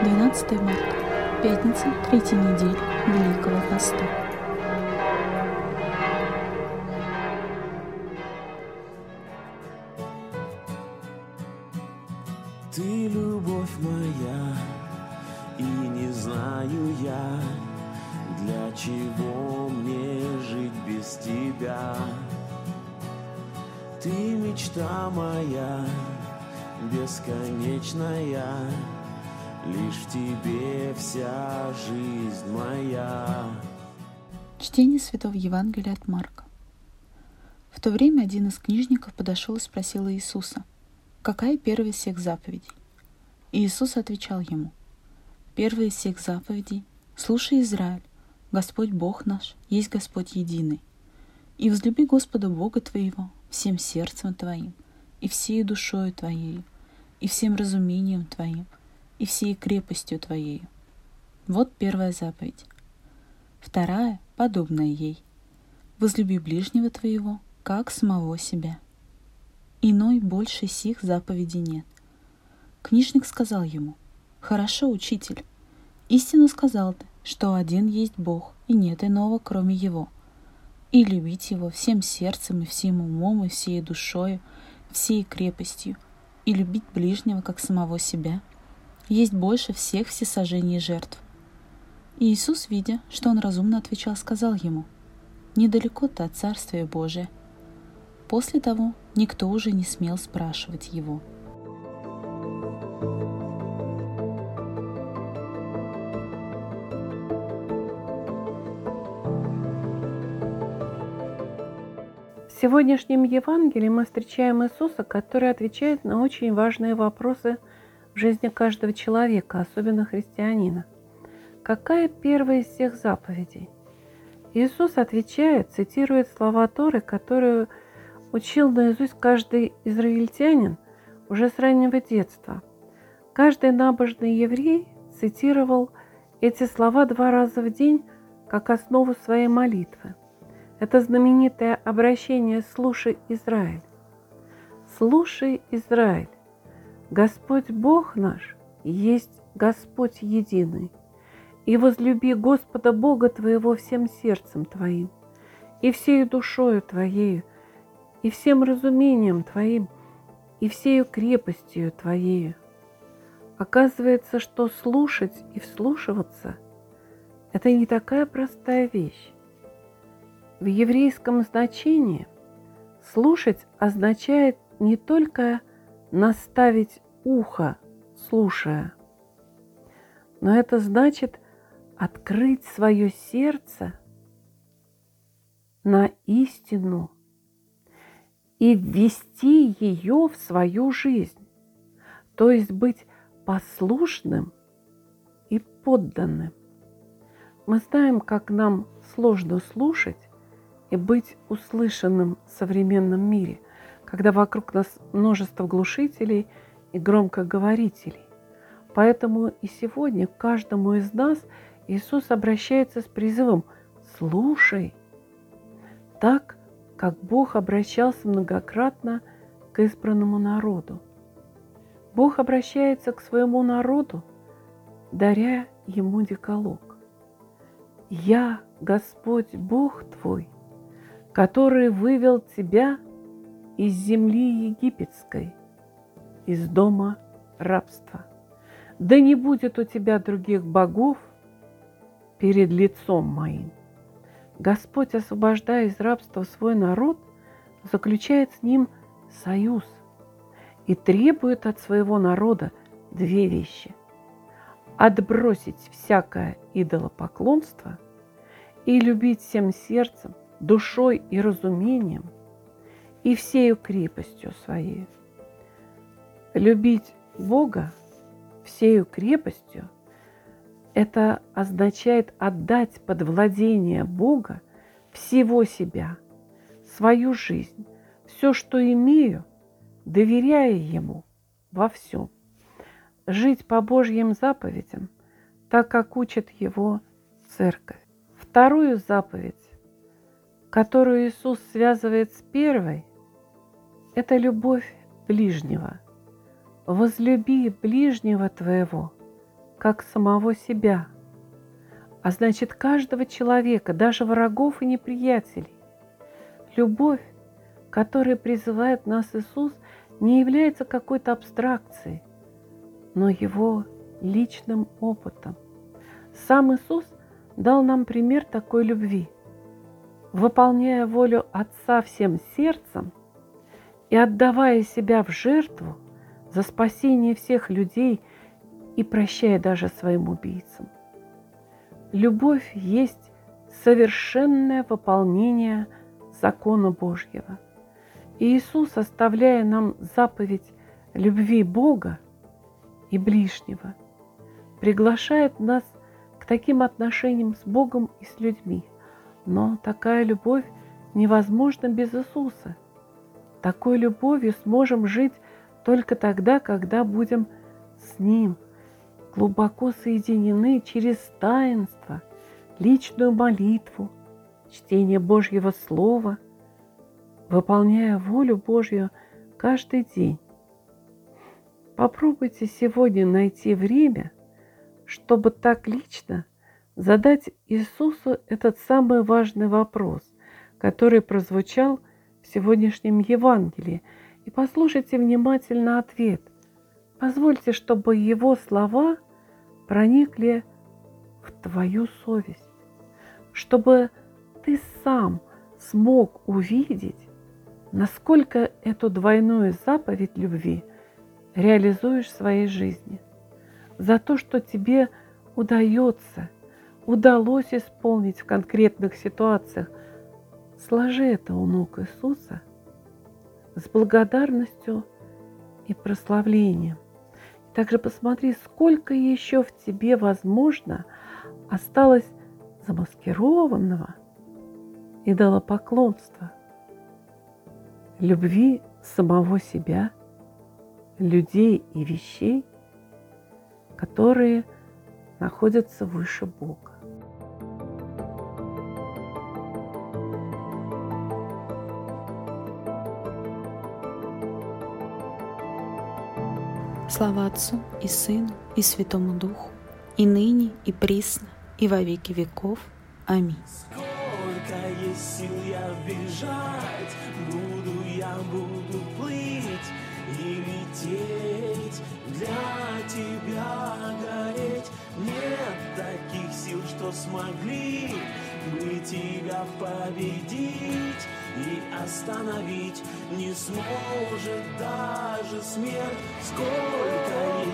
12 марта, пятница третьей недели Великого Поста. Ты любовь моя, и не знаю я, для чего мне жить без тебя. Ты мечта моя, бесконечная, Лишь тебе вся жизнь моя. Чтение Святого Евангелия от Марка. В то время один из книжников подошел и спросил Иисуса, какая первая из всех заповедей? И Иисус отвечал ему, первая из всех заповедей, слушай, Израиль, Господь Бог наш, есть Господь единый. И возлюби Господа Бога твоего всем сердцем твоим, и всей душою твоей, и всем разумением твоим, и всей крепостью твоей. Вот первая заповедь. Вторая, подобная ей. Возлюби ближнего твоего, как самого себя. Иной больше сих заповедей нет. Книжник сказал ему, «Хорошо, учитель, истину сказал ты, что один есть Бог, и нет иного, кроме Его. И любить Его всем сердцем, и всем умом, и всей душою, всей крепостью, и любить ближнего, как самого себя, есть больше всех всесожжений жертв. И Иисус, видя, что он разумно отвечал, сказал ему, «Недалеко-то от Царствия Божия». После того никто уже не смел спрашивать его. В сегодняшнем Евангелии мы встречаем Иисуса, который отвечает на очень важные вопросы – в жизни каждого человека, особенно христианина. Какая первая из всех заповедей? Иисус отвечает, цитирует слова Торы, которые учил наизусть каждый израильтянин уже с раннего детства. Каждый набожный еврей цитировал эти слова два раза в день как основу своей молитвы. Это знаменитое обращение «Слушай, Израиль». «Слушай, Израиль, Господь Бог наш есть Господь единый. И возлюби Господа Бога твоего всем сердцем твоим, и всею душою твоею, и всем разумением твоим, и всею крепостью твоею. Оказывается, что слушать и вслушиваться – это не такая простая вещь. В еврейском значении слушать означает не только наставить ухо, слушая. Но это значит открыть свое сердце на истину и ввести ее в свою жизнь, то есть быть послушным и подданным. Мы знаем, как нам сложно слушать и быть услышанным в современном мире – когда вокруг нас множество глушителей и громкоговорителей. Поэтому и сегодня к каждому из нас Иисус обращается с призывом «Слушай!» так, как Бог обращался многократно к избранному народу. Бог обращается к своему народу, даря ему деколог. «Я, Господь Бог твой, который вывел тебя из земли египетской, из дома рабства. Да не будет у тебя других богов перед лицом моим. Господь, освобождая из рабства свой народ, заключает с ним союз и требует от своего народа две вещи. Отбросить всякое идолопоклонство и любить всем сердцем, душой и разумением – и всею крепостью своей. Любить Бога всею крепостью – это означает отдать под владение Бога всего себя, свою жизнь, все, что имею, доверяя Ему во всем. Жить по Божьим заповедям, так как учит Его Церковь. Вторую заповедь, которую Иисус связывает с первой, это любовь ближнего. Возлюби ближнего твоего, как самого себя, а значит каждого человека, даже врагов и неприятелей. Любовь, которая призывает нас Иисус, не является какой-то абстракцией, но его личным опытом. Сам Иисус дал нам пример такой любви. Выполняя волю Отца всем сердцем и отдавая себя в жертву за спасение всех людей и прощая даже своим убийцам. Любовь есть совершенное выполнение закона Божьего. И Иисус, оставляя нам заповедь любви Бога и ближнего, приглашает нас к таким отношениям с Богом и с людьми. Но такая любовь невозможна без Иисуса. Такой любовью сможем жить только тогда, когда будем с Ним глубоко соединены через таинство, личную молитву, чтение Божьего Слова, выполняя волю Божью каждый день. Попробуйте сегодня найти время, чтобы так лично задать Иисусу этот самый важный вопрос, который прозвучал сегодняшнем Евангелии, и послушайте внимательно ответ. Позвольте, чтобы Его слова проникли в твою совесть, чтобы ты сам смог увидеть, насколько эту двойную заповедь любви – реализуешь в своей жизни, за то, что тебе удается, удалось исполнить в конкретных ситуациях. Сложи это у ног Иисуса с благодарностью и прославлением. Также посмотри, сколько еще в тебе, возможно, осталось замаскированного идолопоклонства, любви самого себя – людей и вещей, которые находятся выше Бога. Слава Отцу и Сыну и Святому Духу, и ныне, и присно, и во веки веков. Аминь. Сколько есть сил я бежать, буду я, буду плыть, и лететь, для тебя гореть. Нет таких сил, что смогли бы тебя победить и остановить не сможет даже смерть. Сколько